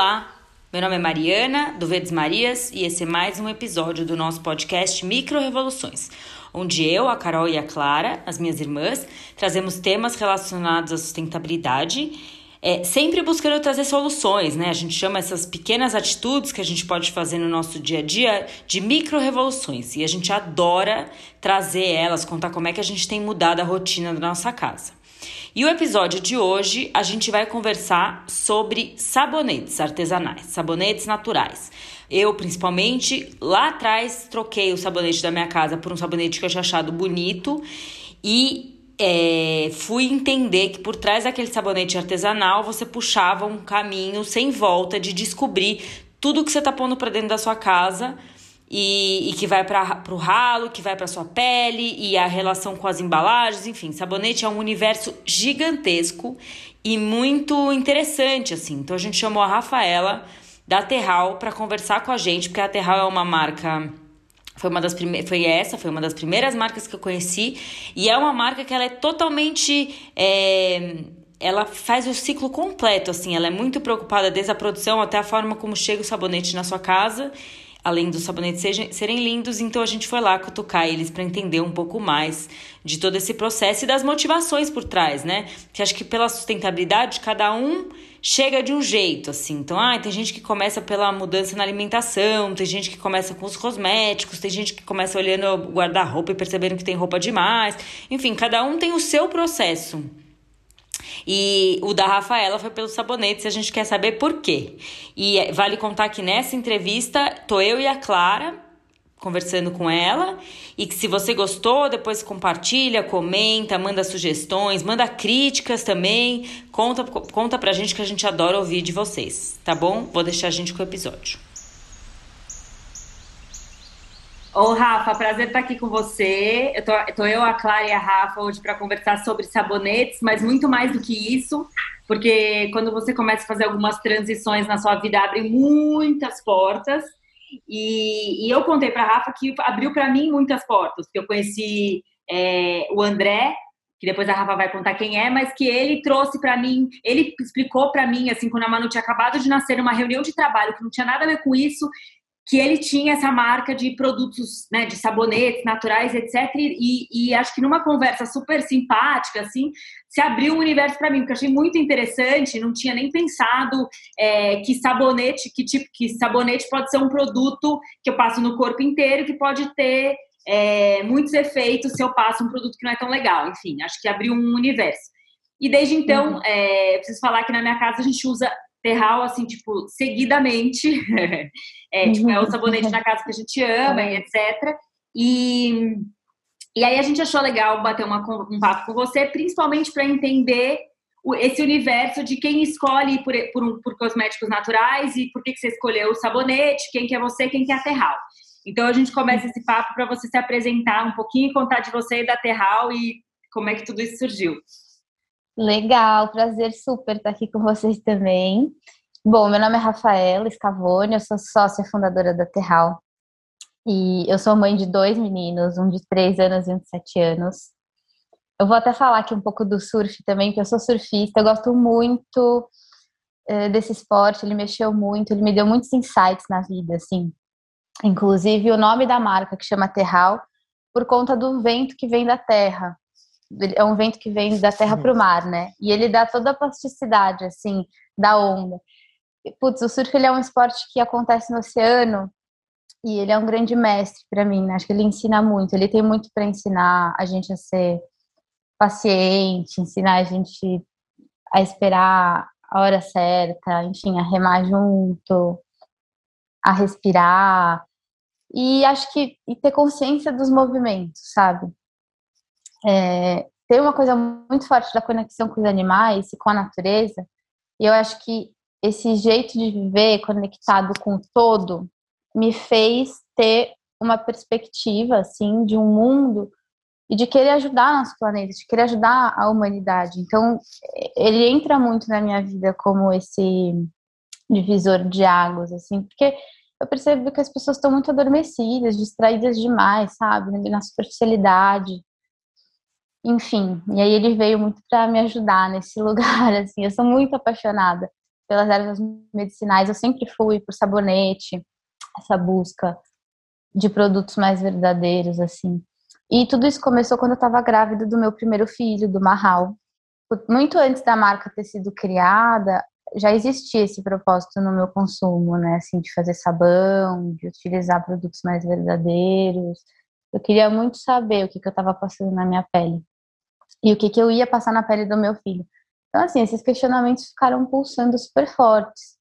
Olá, meu nome é Mariana, do Verdes Marias, e esse é mais um episódio do nosso podcast Micro Revoluções, onde eu, a Carol e a Clara, as minhas irmãs, trazemos temas relacionados à sustentabilidade, é, sempre buscando trazer soluções, né? A gente chama essas pequenas atitudes que a gente pode fazer no nosso dia a dia de micro revoluções, e a gente adora trazer elas, contar como é que a gente tem mudado a rotina da nossa casa. E o episódio de hoje a gente vai conversar sobre sabonetes artesanais, sabonetes naturais. Eu, principalmente, lá atrás troquei o sabonete da minha casa por um sabonete que eu tinha achado bonito e é, fui entender que por trás daquele sabonete artesanal você puxava um caminho sem volta de descobrir tudo que você tá pondo para dentro da sua casa e, e que vai para o ralo, que vai para sua pele e a relação com as embalagens, enfim, sabonete é um universo gigantesco e muito interessante assim. Então a gente chamou a Rafaela da Terral para conversar com a gente, porque a Terral é uma marca foi uma das primeiras, foi essa, foi uma das primeiras marcas que eu conheci e é uma marca que ela é totalmente é, ela faz o ciclo completo, assim, ela é muito preocupada desde a produção até a forma como chega o sabonete na sua casa além dos sabonetes serem lindos, então a gente foi lá cutucar eles para entender um pouco mais de todo esse processo e das motivações por trás, né? Que acho que pela sustentabilidade cada um chega de um jeito, assim. Então, ah, tem gente que começa pela mudança na alimentação, tem gente que começa com os cosméticos, tem gente que começa olhando o guarda-roupa e percebendo que tem roupa demais. Enfim, cada um tem o seu processo. E o da Rafaela foi pelo sabonete, se a gente quer saber por quê. E é, vale contar que nessa entrevista, tô eu e a Clara conversando com ela e que se você gostou, depois compartilha, comenta, manda sugestões, manda críticas também, conta conta pra gente que a gente adora ouvir de vocês, tá bom? Vou deixar a gente com o episódio. Ô, Rafa, prazer estar aqui com você. Eu tô, tô eu, a Clara e a Rafa hoje para conversar sobre sabonetes, mas muito mais do que isso, porque quando você começa a fazer algumas transições na sua vida, abre muitas portas. E, e eu contei para Rafa que abriu para mim muitas portas, porque eu conheci é, o André, que depois a Rafa vai contar quem é, mas que ele trouxe para mim, ele explicou para mim, assim, quando a Manu tinha acabado de nascer, numa reunião de trabalho que não tinha nada a ver com isso, que ele tinha essa marca de produtos, né, de sabonetes naturais, etc. E, e acho que numa conversa super simpática, assim, se abriu um universo para mim, porque eu achei muito interessante. Não tinha nem pensado é, que sabonete, que tipo, que sabonete pode ser um produto que eu passo no corpo inteiro, que pode ter é, muitos efeitos se eu passo um produto que não é tão legal. Enfim, acho que abriu um universo. E desde então, uhum. é, preciso falar que na minha casa a gente usa terral, assim, tipo, seguidamente. é, tipo, é o sabonete na casa que a gente ama e etc. E, e aí a gente achou legal bater uma, um papo com você, principalmente para entender esse universo de quem escolhe por, por, por, cosméticos naturais e por que, que você escolheu o sabonete, quem que é você, quem que é a Terral. Então a gente começa esse papo para você se apresentar um pouquinho, contar de você e da Terral e como é que tudo isso surgiu. Legal, prazer super estar aqui com vocês também. Bom, meu nome é Rafaela Scavone, eu sou sócia fundadora da Terral. E eu sou mãe de dois meninos, um de três anos e um de sete anos. Eu vou até falar aqui um pouco do surf também, que eu sou surfista, eu gosto muito eh, desse esporte, ele mexeu muito, ele me deu muitos insights na vida, assim. Inclusive o nome da marca, que chama Terral, por conta do vento que vem da terra é um vento que vem da terra para o mar, né? E ele dá toda a plasticidade, assim, da onda. Putz, o surf ele é um esporte que acontece no oceano e ele é um grande mestre para mim, né? Acho que ele ensina muito, ele tem muito para ensinar a gente a ser paciente, ensinar a gente a esperar a hora certa, enfim, a remar junto, a respirar e acho que e ter consciência dos movimentos, sabe? É, tem uma coisa muito forte da conexão com os animais e com a natureza, e eu acho que esse jeito de viver conectado com o todo me fez ter uma perspectiva assim de um mundo e de querer ajudar nosso planeta, de querer ajudar a humanidade. Então, ele entra muito na minha vida como esse divisor de águas, assim, porque eu percebo que as pessoas estão muito adormecidas, distraídas demais, sabe, na superficialidade. Enfim, e aí ele veio muito para me ajudar nesse lugar, assim, eu sou muito apaixonada pelas ervas medicinais, eu sempre fui por sabonete, essa busca de produtos mais verdadeiros, assim. E tudo isso começou quando eu estava grávida do meu primeiro filho, do Marral. Muito antes da marca ter sido criada, já existia esse propósito no meu consumo, né? Assim, de fazer sabão, de utilizar produtos mais verdadeiros. Eu queria muito saber o que, que eu estava passando na minha pele e o que, que eu ia passar na pele do meu filho. Então, assim, esses questionamentos ficaram pulsando super fortes.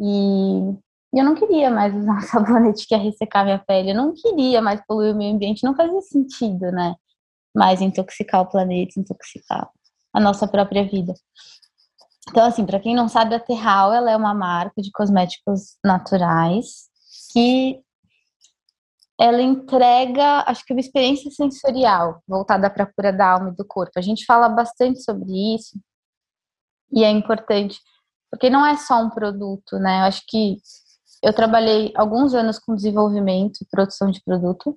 E eu não queria mais usar um sabonete que ia ressecar minha pele, eu não queria mais poluir o meio ambiente, não fazia sentido, né? Mais intoxicar o planeta, intoxicar a nossa própria vida. Então, assim, para quem não sabe, a Terral ela é uma marca de cosméticos naturais que ela entrega, acho que uma experiência sensorial voltada para a cura da alma e do corpo. A gente fala bastante sobre isso e é importante, porque não é só um produto, né? Eu acho que eu trabalhei alguns anos com desenvolvimento e produção de produto.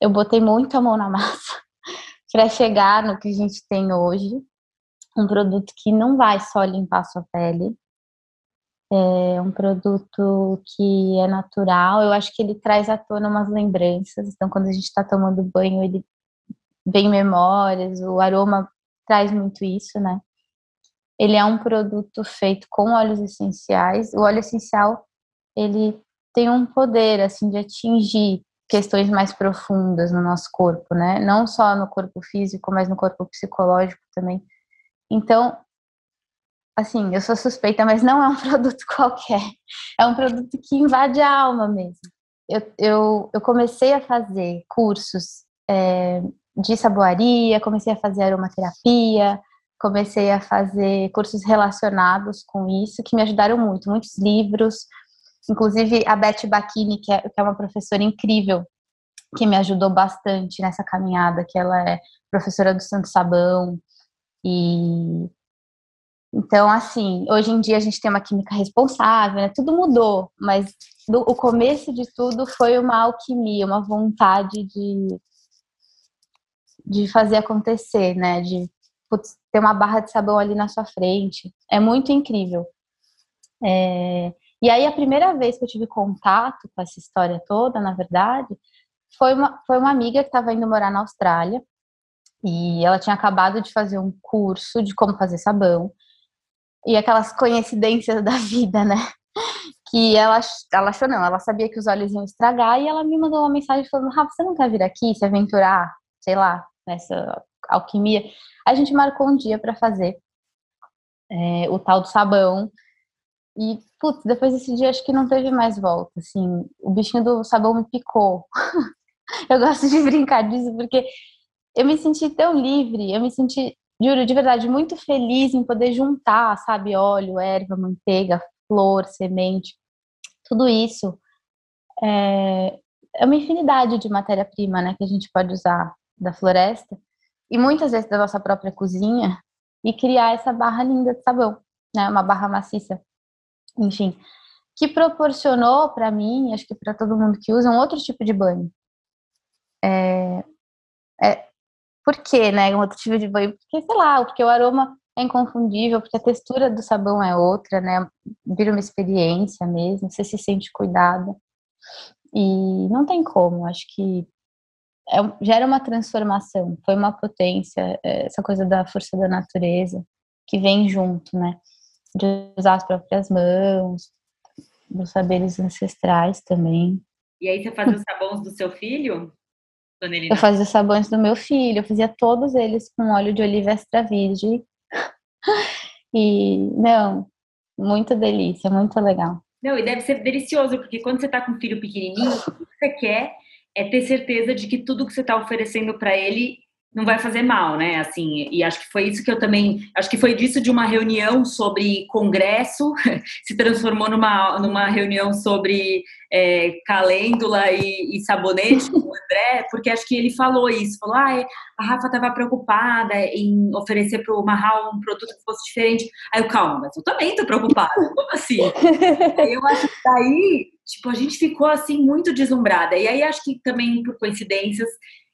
Eu botei muita mão na massa para chegar no que a gente tem hoje. Um produto que não vai só limpar a sua pele, é um produto que é natural. Eu acho que ele traz à tona umas lembranças. Então, quando a gente está tomando banho, ele vem memórias. O aroma traz muito isso, né? Ele é um produto feito com óleos essenciais. O óleo essencial ele tem um poder assim de atingir questões mais profundas no nosso corpo, né? Não só no corpo físico, mas no corpo psicológico também. Então, assim, eu sou suspeita, mas não é um produto qualquer. É um produto que invade a alma mesmo. Eu, eu, eu comecei a fazer cursos é, de saboaria, comecei a fazer aromaterapia, comecei a fazer cursos relacionados com isso, que me ajudaram muito. Muitos livros, Inclusive, a Beth Bacchini, que é, que é uma professora incrível, que me ajudou bastante nessa caminhada, que ela é professora do Santo Sabão. E então, assim, hoje em dia a gente tem uma química responsável, né? Tudo mudou, mas do, o começo de tudo foi uma alquimia, uma vontade de, de fazer acontecer, né? De putz, ter uma barra de sabão ali na sua frente. É muito incrível. É, e aí, a primeira vez que eu tive contato com essa história toda, na verdade, foi uma, foi uma amiga que estava indo morar na Austrália e ela tinha acabado de fazer um curso de como fazer sabão. E aquelas coincidências da vida, né? Que ela, ela achou, não, ela sabia que os olhos iam estragar e ela me mandou uma mensagem falando: Rafa, você não quer vir aqui se aventurar, sei lá, nessa alquimia? A gente marcou um dia para fazer é, o tal do sabão e, putz, depois desse dia acho que não teve mais volta, assim. O bichinho do sabão me picou. eu gosto de brincar disso porque eu me senti tão livre, eu me senti, juro, de verdade, muito feliz em poder juntar, sabe, óleo, erva, manteiga, flor, semente, tudo isso. É, é uma infinidade de matéria-prima, né, que a gente pode usar da floresta e muitas vezes da nossa própria cozinha e criar essa barra linda de sabão, né, uma barra maciça enfim, que proporcionou para mim, acho que para todo mundo que usa, um outro tipo de banho. É, é, por que, né, um outro tipo de banho? Porque, sei lá, porque o aroma é inconfundível, porque a textura do sabão é outra, né, vira uma experiência mesmo, você se sente cuidada. E não tem como, acho que é, gera uma transformação, foi uma potência, é, essa coisa da força da natureza que vem junto, né? de usar as próprias mãos, dos saberes ancestrais também. E aí você fazia os sabões do seu filho? Quando ele... Eu fazia os sabões do meu filho, eu fazia todos eles com óleo de oliva extra virgem. e, não, muito delícia, muito legal. Não, e deve ser delicioso, porque quando você tá com um filho pequenininho, o que você quer é ter certeza de que tudo que você está oferecendo para ele não vai fazer mal, né? Assim, e acho que foi isso que eu também, acho que foi disso de uma reunião sobre congresso se transformou numa, numa reunião sobre é, calêndula e, e, sabonete com o André, porque acho que ele falou isso, falou, ah, a Rafa estava preocupada em oferecer para o Marral um produto que fosse diferente. Aí eu, calma, mas eu também estou preocupada, como assim? eu acho que daí, tipo, a gente ficou assim muito deslumbrada. E aí acho que também por coincidências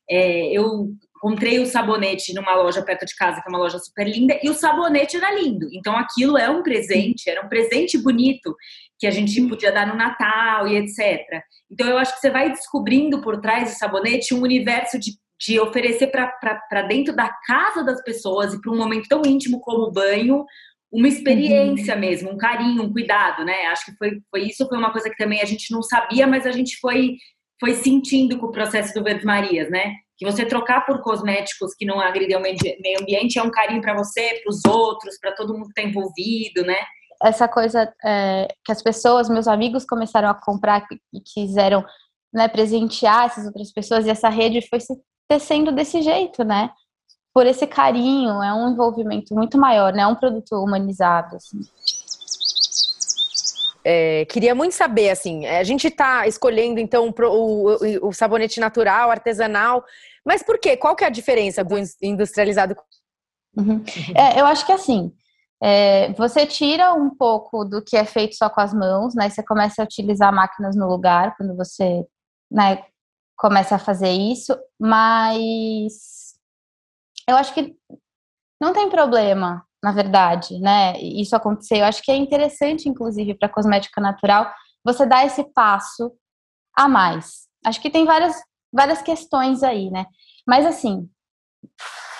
é, eu Comprei o sabonete numa loja perto de casa, que é uma loja super linda, e o sabonete era lindo. Então aquilo é um presente, era um presente bonito que a gente podia dar no Natal e etc. Então eu acho que você vai descobrindo por trás do sabonete um universo de, de oferecer para dentro da casa das pessoas e para um momento tão íntimo como o banho, uma experiência uhum. mesmo, um carinho, um cuidado, né? Acho que foi, foi isso, foi uma coisa que também a gente não sabia, mas a gente foi, foi sentindo com o processo do Verdes Marias, né? Que você trocar por cosméticos que não agridem o meio ambiente é um carinho para você, para os outros, para todo mundo que está envolvido, né? Essa coisa é, que as pessoas, meus amigos, começaram a comprar e quiseram né, presentear essas outras pessoas, e essa rede foi se tecendo desse jeito, né? por esse carinho, é um envolvimento muito maior, né? É um produto humanizado. Assim. É, queria muito saber, assim, a gente está escolhendo então o, o, o, sabonete natural, artesanal, mas por quê? Qual que é a diferença do industrializado? Uhum. É, eu acho que assim, é, você tira um pouco do que é feito só com as mãos, né? Você começa a utilizar máquinas no lugar quando você, né, começa a fazer isso, mas eu acho que não tem problema, na verdade, né? Isso acontecer. Eu acho que é interessante, inclusive, para cosmética natural, você dar esse passo a mais. Acho que tem várias, várias questões aí, né? Mas assim,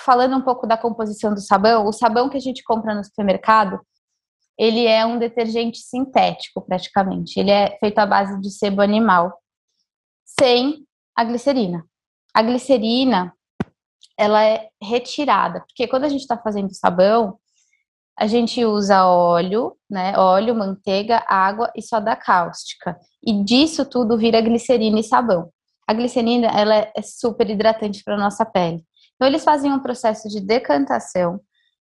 falando um pouco da composição do sabão, o sabão que a gente compra no supermercado, ele é um detergente sintético, praticamente. Ele é feito à base de sebo animal, sem a glicerina. A glicerina, ela é retirada, porque quando a gente está fazendo sabão, a gente usa óleo, né? Óleo, manteiga, água e soda cáustica. E disso tudo vira glicerina e sabão. A glicerina, ela é super hidratante para nossa pele. Então eles fazem um processo de decantação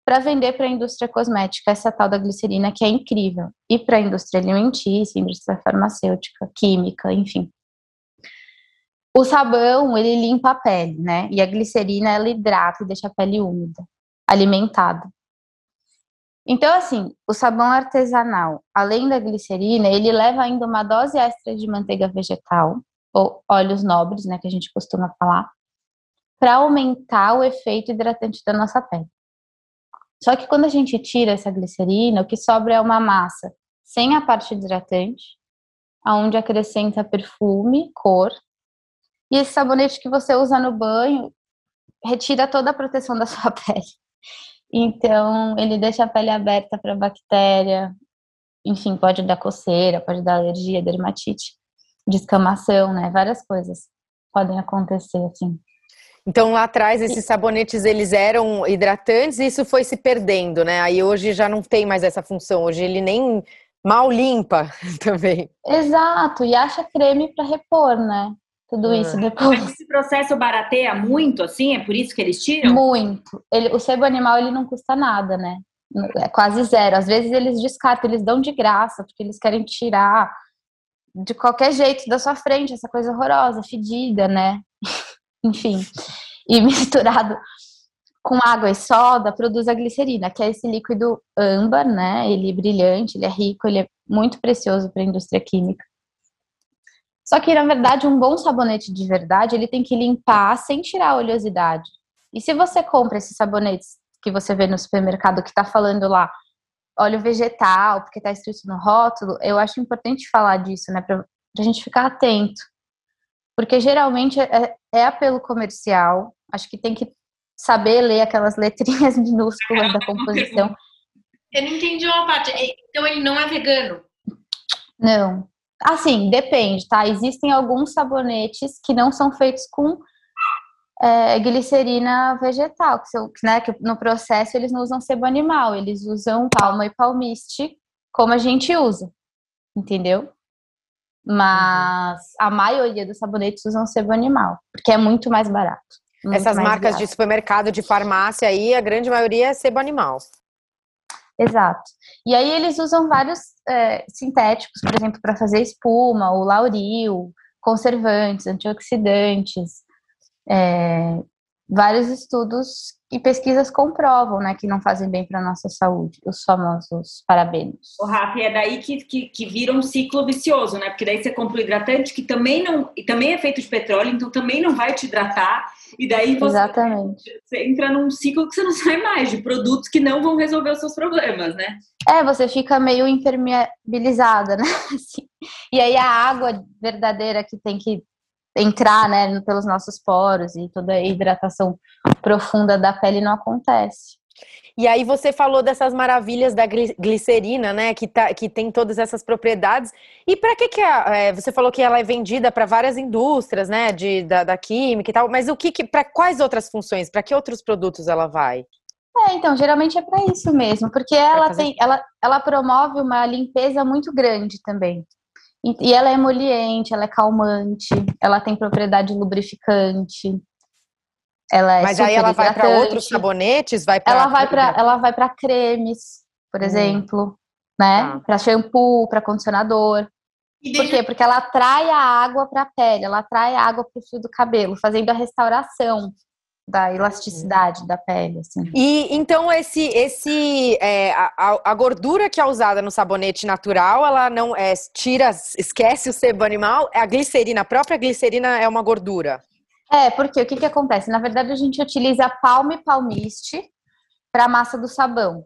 para vender para a indústria cosmética essa tal da glicerina que é incrível e para a indústria alimentícia, indústria farmacêutica, química, enfim. O sabão, ele limpa a pele, né? E a glicerina, ela hidrata e deixa a pele úmida, alimentada. Então, assim, o sabão artesanal, além da glicerina, ele leva ainda uma dose extra de manteiga vegetal, ou óleos nobres, né, que a gente costuma falar, para aumentar o efeito hidratante da nossa pele. Só que quando a gente tira essa glicerina, o que sobra é uma massa sem a parte hidratante, aonde acrescenta perfume, cor e esse sabonete que você usa no banho retira toda a proteção da sua pele. Então, ele deixa a pele aberta para bactéria, enfim, pode dar coceira, pode dar alergia, dermatite, descamação, né? Várias coisas podem acontecer assim. Então lá atrás esses sabonetes eles eram hidratantes e isso foi se perdendo, né? Aí hoje já não tem mais essa função. Hoje ele nem mal limpa também. Exato, e acha creme para repor, né? tudo ah. isso depois. Mas esse processo barateia muito, assim? É por isso que eles tiram? Muito. Ele, o sebo animal, ele não custa nada, né? É quase zero. Às vezes eles descartam, eles dão de graça, porque eles querem tirar de qualquer jeito da sua frente essa coisa horrorosa, fedida, né? Enfim. E misturado com água e soda, produz a glicerina, que é esse líquido âmbar, né? Ele é brilhante, ele é rico, ele é muito precioso para a indústria química. Só que, na verdade, um bom sabonete de verdade, ele tem que limpar sem tirar a oleosidade. E se você compra esses sabonetes que você vê no supermercado que está falando lá óleo vegetal, porque está escrito no rótulo, eu acho importante falar disso, né, para a gente ficar atento. Porque geralmente é, é apelo comercial, acho que tem que saber ler aquelas letrinhas minúsculas da composição. Eu não entendi uma parte. Então ele não é vegano? Não. Assim, depende, tá? Existem alguns sabonetes que não são feitos com é, glicerina vegetal, que, são, né, que no processo eles não usam sebo animal, eles usam palma e palmiste, como a gente usa, entendeu? Mas a maioria dos sabonetes usam sebo animal, porque é muito mais barato. Muito Essas mais marcas barato. de supermercado, de farmácia aí, a grande maioria é sebo animal. Exato. E aí eles usam vários é, sintéticos, por exemplo, para fazer espuma, o lauril, conservantes, antioxidantes, é, vários estudos e pesquisas comprovam, né, que não fazem bem para a nossa saúde, os famosos parabenos. O Rafa, é daí que, que, que, vira um ciclo vicioso, né? Porque daí você compra o hidratante que também não, e também é feito de petróleo, então também não vai te hidratar, e daí você, Exatamente. você entra num ciclo que você não sai mais, de produtos que não vão resolver os seus problemas, né? É, você fica meio impermeabilizada, né? Assim. E aí a água verdadeira que tem que entrar, né, pelos nossos poros e toda a hidratação profunda da pele não acontece. E aí você falou dessas maravilhas da glicerina, né, que, tá, que tem todas essas propriedades. E para que que é, você falou que ela é vendida para várias indústrias, né, de, da, da, química e tal. Mas o que, que para quais outras funções? Para que outros produtos ela vai? É, então geralmente é para isso mesmo, porque ela fazer... tem, ela, ela promove uma limpeza muito grande também. E ela é emoliente, ela é calmante, ela tem propriedade lubrificante. Ela é Mas aí ela vai para outros sabonetes, vai Ela vai para ela vai para cremes, por hum. exemplo, né? Ah. Para shampoo, para condicionador. Por quê? Porque ela atrai a água para a pele, ela atrai a água para o fio do cabelo, fazendo a restauração da elasticidade da pele, assim. E então esse esse é, a, a, gordura que é usada no sabonete natural, ela não é tira, esquece o sebo animal, é a glicerina, a própria glicerina é uma gordura. É, porque o que que acontece? Na verdade a gente utiliza palme palmiste para a massa do sabão.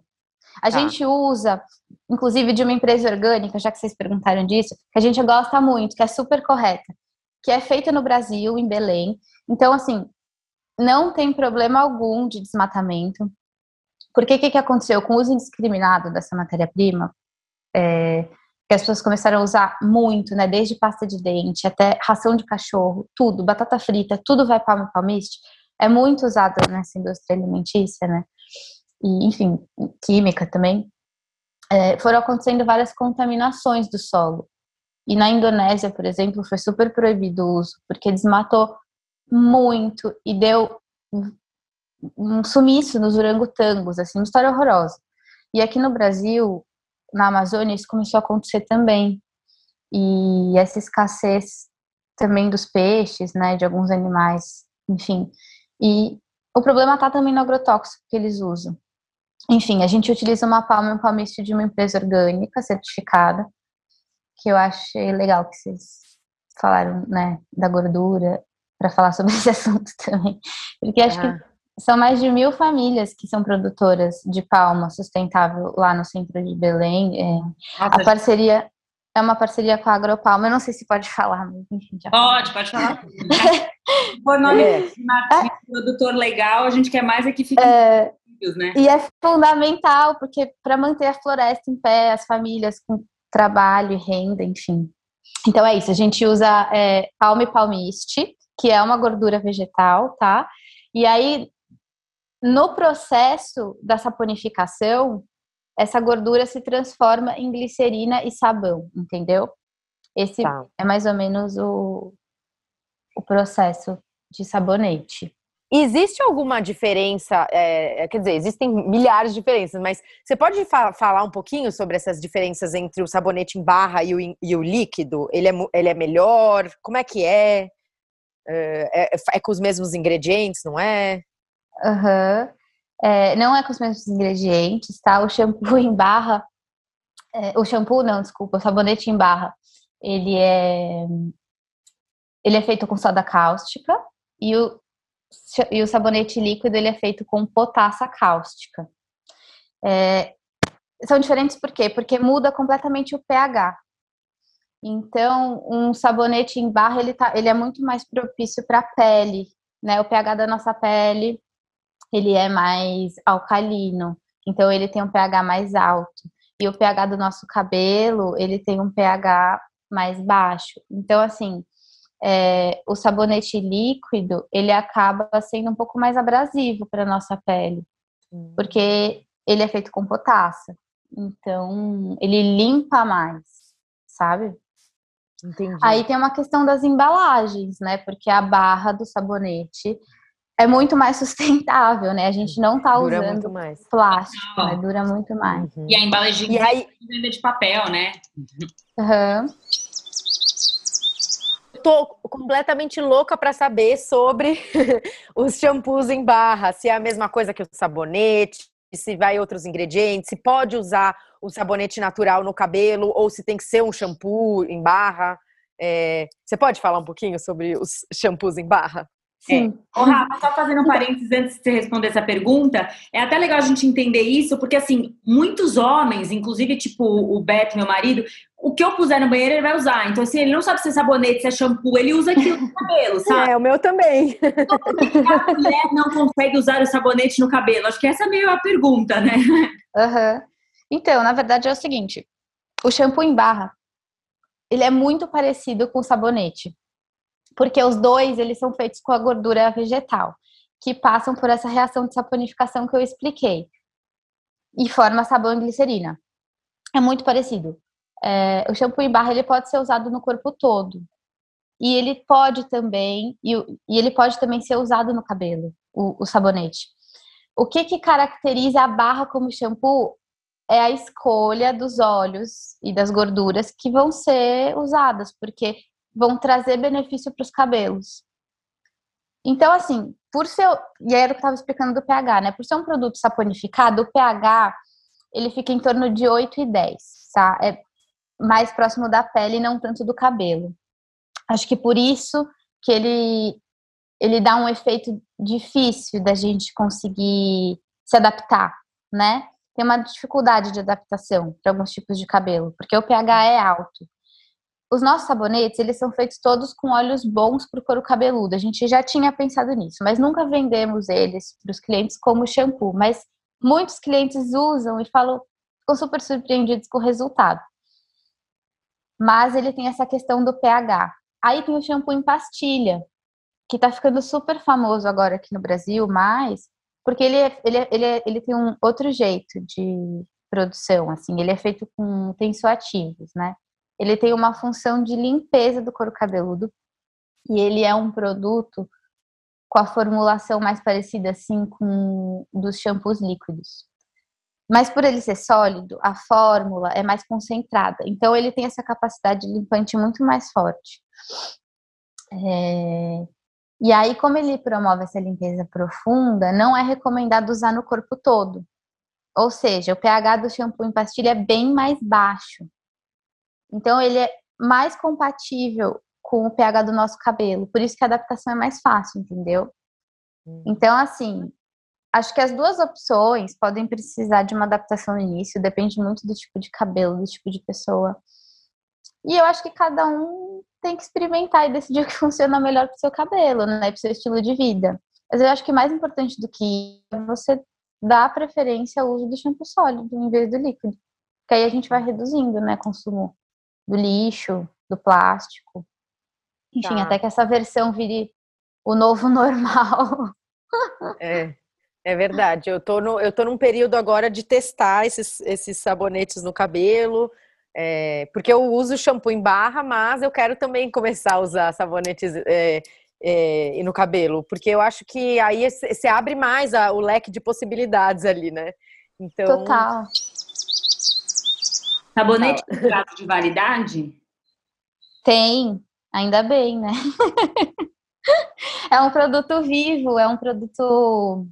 A tá. gente usa, inclusive de uma empresa orgânica, já que vocês perguntaram disso, que a gente gosta muito, que é super correta, que é feita no Brasil, em Belém. Então, assim, não tem problema algum de desmatamento. Porque o que, que aconteceu? Com o uso indiscriminado dessa matéria-prima, é, que as pessoas começaram a usar muito, né? Desde pasta de dente até ração de cachorro, tudo, batata frita, tudo vai para palmiste. É muito usado nessa indústria alimentícia, né? E, enfim, química também. É, foram acontecendo várias contaminações do solo. E na Indonésia, por exemplo, foi super proibido o uso, porque desmatou muito e deu um sumiço nos orangotangos, assim, uma história horrorosa. E aqui no Brasil, na Amazônia, isso começou a acontecer também. E essa escassez também dos peixes, né, de alguns animais, enfim. E o problema está também no agrotóxico que eles usam. Enfim, a gente utiliza uma palma um palmiste de uma empresa orgânica certificada, que eu achei legal que vocês falaram, né, da gordura para falar sobre esse assunto também. Porque acho ah. que são mais de mil famílias que são produtoras de palma sustentável lá no centro de Belém. É, a parceria é uma parceria com a Agropalma. Eu não sei se pode falar, mas enfim, já Pode, pode falar. Por nome é. de produtor legal, a gente quer mais é que fique é, né? E é fundamental, porque para manter a floresta em pé, as famílias com trabalho e renda, enfim. Então é isso, a gente usa é, palme palmiste, que é uma gordura vegetal, tá? E aí, no processo da saponificação, essa gordura se transforma em glicerina e sabão, entendeu? Esse tá. é mais ou menos o, o processo de sabonete. Existe alguma diferença? É, é, quer dizer, existem milhares de diferenças, mas você pode fa falar um pouquinho sobre essas diferenças entre o sabonete em barra e o, e o líquido? Ele é, ele é melhor? Como é que é? É, é, é, com os mesmos ingredientes, não é? Uhum. é? Não é com os mesmos ingredientes, tá? O shampoo em barra, é, o shampoo não, desculpa, o sabonete em barra, ele é ele é feito com soda cáustica e o, e o sabonete líquido ele é feito com potassa cáustica. É, são diferentes por quê? Porque muda completamente o pH. Então, um sabonete em barra, ele, tá, ele é muito mais propício para a pele, né? O pH da nossa pele, ele é mais alcalino, então ele tem um pH mais alto. E o pH do nosso cabelo, ele tem um pH mais baixo. Então, assim, é, o sabonete líquido, ele acaba sendo um pouco mais abrasivo para nossa pele, porque ele é feito com potássio. Então, ele limpa mais, sabe? Entendi. Aí tem uma questão das embalagens, né? Porque a barra do sabonete é muito mais sustentável, né? A gente não tá dura usando plástico, né? Dura muito mais. Uhum. E a embalagem e aí... é de papel, né? Uhum tô completamente louca para saber sobre os shampoos em barra, se é a mesma coisa que o sabonete, se vai outros ingredientes, se pode usar o sabonete natural no cabelo ou se tem que ser um shampoo em barra. É, você pode falar um pouquinho sobre os shampoos em barra? Sim. É. Ô, Rafa, só fazendo um parênteses antes de você responder essa pergunta, é até legal a gente entender isso, porque assim, muitos homens, inclusive tipo o Beto, meu marido, o que eu puser no banheiro ele vai usar. Então, assim, ele não sabe se é sabonete, se é shampoo, ele usa aquilo no cabelo, sabe? É, o meu também. Então, por que a mulher não consegue usar o sabonete no cabelo? Acho que essa é meio a pergunta, né? Uhum. Então, na verdade é o seguinte, o shampoo em barra, ele é muito parecido com o sabonete porque os dois eles são feitos com a gordura vegetal, que passam por essa reação de saponificação que eu expliquei, e forma sabão e glicerina. É muito parecido. É, o shampoo em barra ele pode ser usado no corpo todo. E ele pode também, e, e ele pode também ser usado no cabelo, o, o sabonete. O que, que caracteriza a barra como shampoo é a escolha dos óleos e das gorduras que vão ser usadas, porque vão trazer benefício para os cabelos. Então, assim, por ser. E era o que eu estava explicando do pH, né? Por ser um produto saponificado, o pH ele fica em torno de 8 e 10, tá? É mais próximo da pele e não tanto do cabelo. Acho que por isso que ele, ele dá um efeito difícil da gente conseguir se adaptar, né? Tem uma dificuldade de adaptação para alguns tipos de cabelo, porque o pH é alto os nossos sabonetes, eles são feitos todos com óleos bons para o couro cabeludo. A gente já tinha pensado nisso, mas nunca vendemos eles para os clientes como shampoo. Mas muitos clientes usam e falam, ficam super surpreendidos com o resultado. Mas ele tem essa questão do pH. Aí tem o shampoo em pastilha, que está ficando super famoso agora aqui no Brasil, mas porque ele, é, ele, é, ele, é, ele tem um outro jeito de produção, assim, ele é feito com tensoativos, né? ele tem uma função de limpeza do couro cabeludo e ele é um produto com a formulação mais parecida assim com dos shampoos líquidos. Mas por ele ser sólido, a fórmula é mais concentrada. Então ele tem essa capacidade limpante muito mais forte. É... E aí, como ele promove essa limpeza profunda, não é recomendado usar no corpo todo. Ou seja, o pH do shampoo em pastilha é bem mais baixo. Então, ele é mais compatível com o pH do nosso cabelo. Por isso que a adaptação é mais fácil, entendeu? Hum. Então, assim, acho que as duas opções podem precisar de uma adaptação no início, depende muito do tipo de cabelo, do tipo de pessoa. E eu acho que cada um tem que experimentar e decidir o que funciona melhor para o seu cabelo, né? Para o seu estilo de vida. Mas eu acho que mais importante do que é você dar preferência ao uso do shampoo sólido em vez do líquido. Porque aí a gente vai reduzindo, né, consumo do lixo, do plástico. Enfim, tá. até que essa versão vire o novo normal. É, é verdade. Eu tô, no, eu tô num período agora de testar esses, esses sabonetes no cabelo. É, porque eu uso shampoo em barra, mas eu quero também começar a usar sabonetes é, é, no cabelo, porque eu acho que aí você abre mais a, o leque de possibilidades ali, né? Então, Total. Sabonete tem prazo de validade? Tem, ainda bem, né? é um produto vivo, é um produto.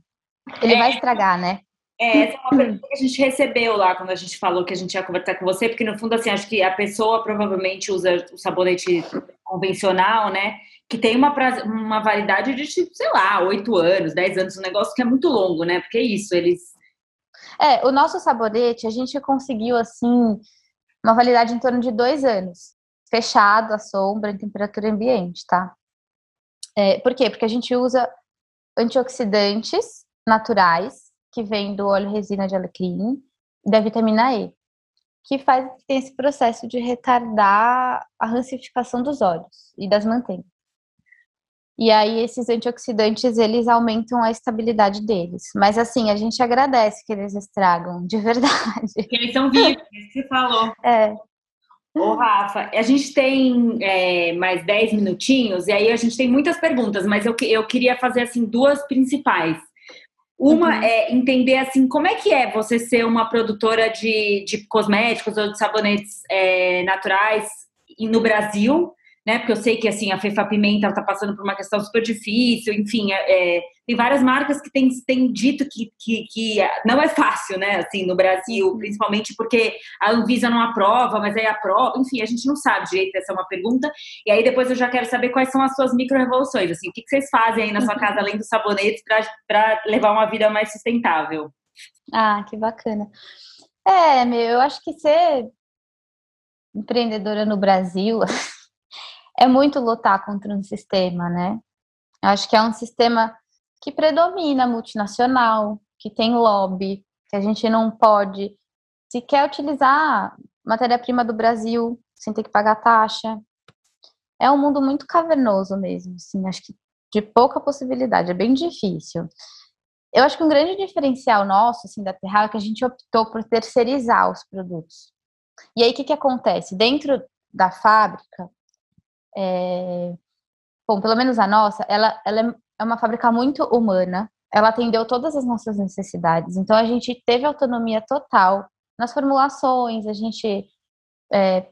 Ele é, vai estragar, né? É, essa é uma pergunta que a gente recebeu lá quando a gente falou que a gente ia conversar com você, porque no fundo, assim, acho que a pessoa provavelmente usa o sabonete convencional, né? Que tem uma, uma validade de, tipo, sei lá, oito anos, dez anos, um negócio que é muito longo, né? Porque é isso, eles é, o nosso sabonete, a gente conseguiu, assim, uma validade em torno de dois anos, fechado, à sombra, em temperatura ambiente, tá? É, por quê? Porque a gente usa antioxidantes naturais, que vêm do óleo resina de alecrim, e da vitamina E, que faz tem esse processo de retardar a rancificação dos olhos e das manteigas. E aí esses antioxidantes, eles aumentam a estabilidade deles. Mas assim, a gente agradece que eles estragam, de verdade. Porque eles são vivos, é que você falou. É. Ô, Rafa, a gente tem é, mais 10 minutinhos, e aí a gente tem muitas perguntas, mas eu, eu queria fazer, assim, duas principais. Uma uhum. é entender, assim, como é que é você ser uma produtora de, de cosméticos ou de sabonetes é, naturais no Brasil, né? Porque eu sei que assim a Fefa Pimenta está passando por uma questão super difícil, enfim, é, é, tem várias marcas que têm, têm dito que, que, que, não é fácil, né? Assim, no Brasil, uhum. principalmente porque a Anvisa não aprova, mas aí aprova, enfim, a gente não sabe direito, essa é uma pergunta. E aí depois eu já quero saber quais são as suas micro-revoluções, assim, o que, que vocês fazem aí na sua casa, além dos sabonetes, para levar uma vida mais sustentável? Ah, que bacana. É, meu, eu acho que ser empreendedora no Brasil é muito lutar contra um sistema, né? Eu acho que é um sistema que predomina multinacional, que tem lobby, que a gente não pode sequer utilizar matéria-prima do Brasil sem ter que pagar taxa. É um mundo muito cavernoso mesmo, assim, acho que de pouca possibilidade, é bem difícil. Eu acho que um grande diferencial nosso, assim, da Terra é que a gente optou por terceirizar os produtos. E aí, o que, que acontece? Dentro da fábrica, é... bom, pelo menos a nossa, ela, ela é uma fábrica muito humana, ela atendeu todas as nossas necessidades, então a gente teve autonomia total nas formulações, a gente é,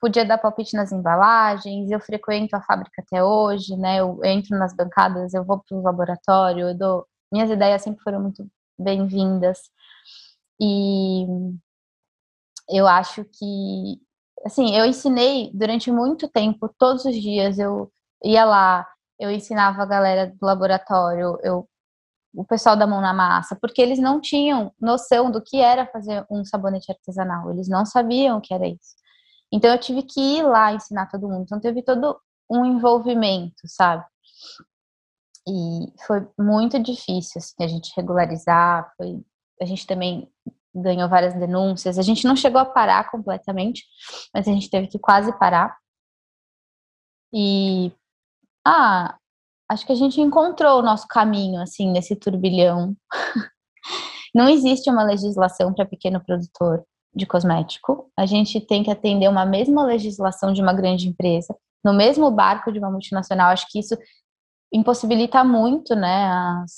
podia dar palpite nas embalagens, eu frequento a fábrica até hoje, né, eu entro nas bancadas, eu vou para o laboratório, dou... minhas ideias sempre foram muito bem-vindas, e eu acho que assim, eu ensinei durante muito tempo, todos os dias eu ia lá, eu ensinava a galera do laboratório, eu o pessoal da mão na massa, porque eles não tinham noção do que era fazer um sabonete artesanal, eles não sabiam o que era isso. Então eu tive que ir lá ensinar todo mundo. Então teve todo um envolvimento, sabe? E foi muito difícil assim, a gente regularizar, foi a gente também ganhou várias denúncias. A gente não chegou a parar completamente, mas a gente teve que quase parar. E ah, acho que a gente encontrou o nosso caminho assim nesse turbilhão. não existe uma legislação para pequeno produtor de cosmético. A gente tem que atender uma mesma legislação de uma grande empresa, no mesmo barco de uma multinacional. Acho que isso impossibilita muito, né? As,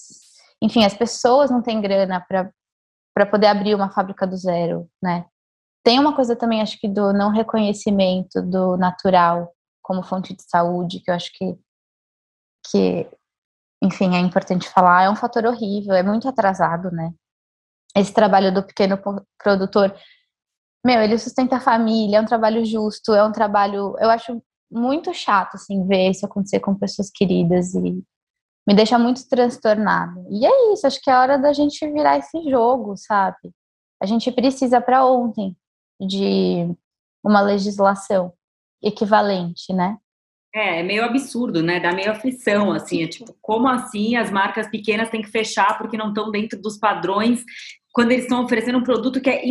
enfim, as pessoas não têm grana para poder abrir uma fábrica do zero, né? Tem uma coisa também, acho que do não reconhecimento do natural como fonte de saúde, que eu acho que, que enfim, é importante falar, é um fator horrível, é muito atrasado, né? Esse trabalho do pequeno produtor, meu, ele sustenta a família, é um trabalho justo, é um trabalho, eu acho muito chato, assim, ver isso acontecer com pessoas queridas e me deixa muito transtornada. E é isso, acho que é hora da gente virar esse jogo, sabe? A gente precisa para ontem de uma legislação equivalente, né? É, é meio absurdo, né? Dá meio aflição, assim. É tipo, como assim as marcas pequenas têm que fechar porque não estão dentro dos padrões quando eles estão oferecendo um produto que é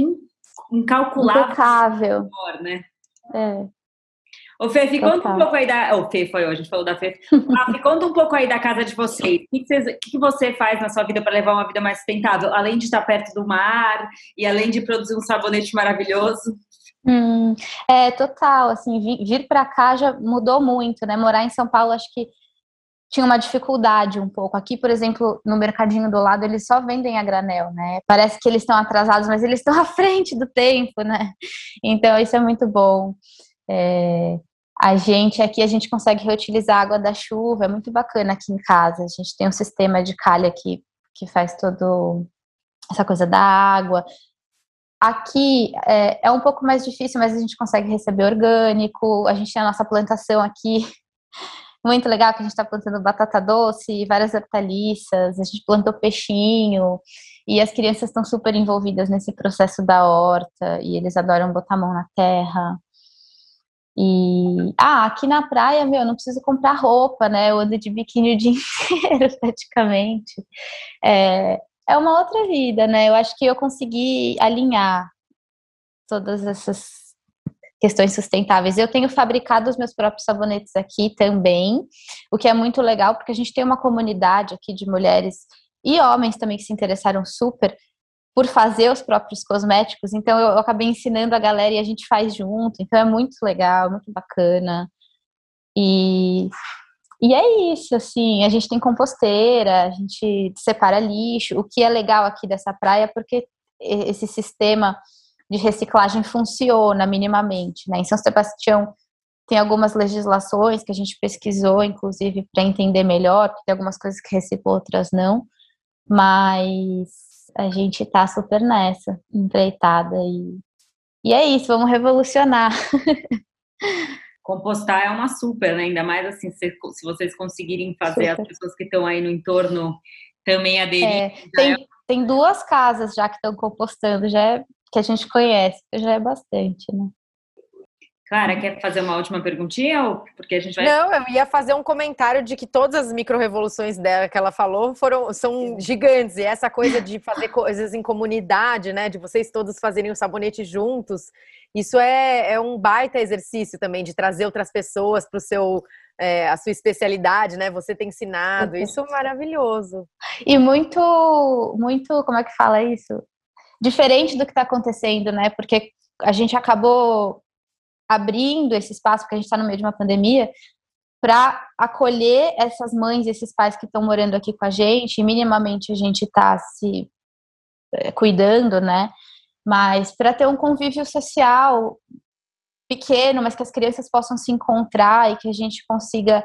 incalculável. Maior, né? É. Ô, Fê, me conta um pouco aí da. Ô, Fê, foi hoje, a gente falou da Fê. Ah, conta um pouco aí da casa de vocês. O que, vocês, que você faz na sua vida para levar uma vida mais sustentável? Além de estar perto do mar e além de produzir um sabonete maravilhoso? Hum, é, total. Assim, vir, vir para cá já mudou muito, né? Morar em São Paulo, acho que tinha uma dificuldade um pouco. Aqui, por exemplo, no mercadinho do lado, eles só vendem a granel, né? Parece que eles estão atrasados, mas eles estão à frente do tempo, né? Então, isso é muito bom. É, a gente aqui a gente consegue reutilizar a água da chuva, é muito bacana aqui em casa. A gente tem um sistema de calha que, que faz todo essa coisa da água. Aqui é, é um pouco mais difícil, mas a gente consegue receber orgânico. A gente tem a nossa plantação aqui muito legal que a gente está plantando batata doce, várias hortaliças, a gente plantou peixinho e as crianças estão super envolvidas nesse processo da horta e eles adoram botar a mão na terra. E ah, aqui na praia, meu, eu não preciso comprar roupa, né? Eu ando de biquíni o dia inteiro, praticamente. É, é uma outra vida, né? Eu acho que eu consegui alinhar todas essas questões sustentáveis. Eu tenho fabricado os meus próprios sabonetes aqui também, o que é muito legal, porque a gente tem uma comunidade aqui de mulheres e homens também que se interessaram super por fazer os próprios cosméticos, então eu, acabei ensinando a galera e a gente faz junto, então é muito legal, muito bacana. E, é isso, assim, a gente tem composteira, a gente separa lixo, o que é legal aqui dessa praia, é porque esse sistema de reciclagem funciona minimamente, né? Em São Sebastião tem algumas legislações que a gente pesquisou, inclusive, para entender melhor, porque tem algumas coisas que recebo, outras não, mas a gente está super nessa, empreitada, e, e é isso, vamos revolucionar. Compostar é uma super, né? Ainda mais assim, se, se vocês conseguirem fazer super. as pessoas que estão aí no entorno também aderir. É, tem, é... tem duas casas já que estão compostando, já é, que a gente conhece, já é bastante, né? Clara, quer fazer uma última perguntinha? Ou porque a gente vai... Não, eu ia fazer um comentário de que todas as micro-revoluções dela que ela falou foram, são gigantes. E essa coisa de fazer coisas em comunidade, né? De vocês todos fazerem o sabonete juntos. Isso é, é um baita exercício também de trazer outras pessoas para o seu é, a sua especialidade, né? Você tem ensinado. Isso é maravilhoso. E muito, muito, como é que fala isso? Diferente do que está acontecendo, né? Porque a gente acabou abrindo esse espaço, porque a gente está no meio de uma pandemia, para acolher essas mães e esses pais que estão morando aqui com a gente, e minimamente a gente está se é, cuidando, né? Mas para ter um convívio social pequeno, mas que as crianças possam se encontrar e que a gente consiga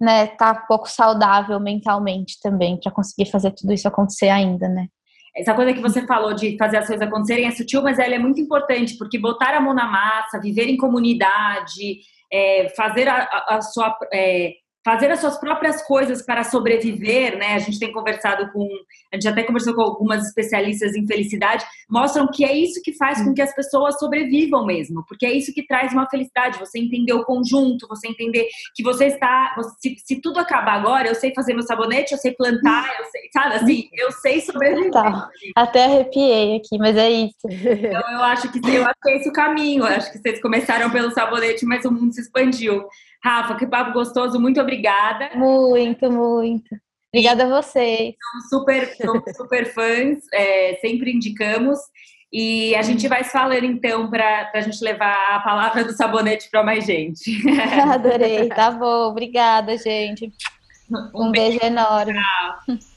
né, tá um pouco saudável mentalmente também para conseguir fazer tudo isso acontecer ainda, né? essa coisa que você falou de fazer as coisas acontecerem é sutil, mas ela é muito importante, porque botar a mão na massa, viver em comunidade, é, fazer a, a, sua. É, fazer as suas próprias coisas para sobreviver, né? A gente tem conversado com, a gente até conversou com algumas especialistas em felicidade, mostram que é isso que faz com que as pessoas sobrevivam mesmo, porque é isso que traz uma felicidade. Você entender o conjunto, você entender que você está, se, se tudo acabar agora, eu sei fazer meu sabonete, eu sei plantar, eu sabe assim, eu sei sobreviver. Tá. Até arrepiei aqui, mas é isso. Então eu acho que eu acho que é esse o caminho. Eu acho que vocês começaram pelo sabonete, mas o mundo se expandiu. Rafa, que papo gostoso, muito obrigada. Muito, muito. Obrigada a vocês. Somos super, somos super fãs, é, sempre indicamos. E a gente vai se falando então para a gente levar a palavra do sabonete para mais gente. Adorei, tá bom. Obrigada, gente. Um, um beijo, beijo enorme. Tchau.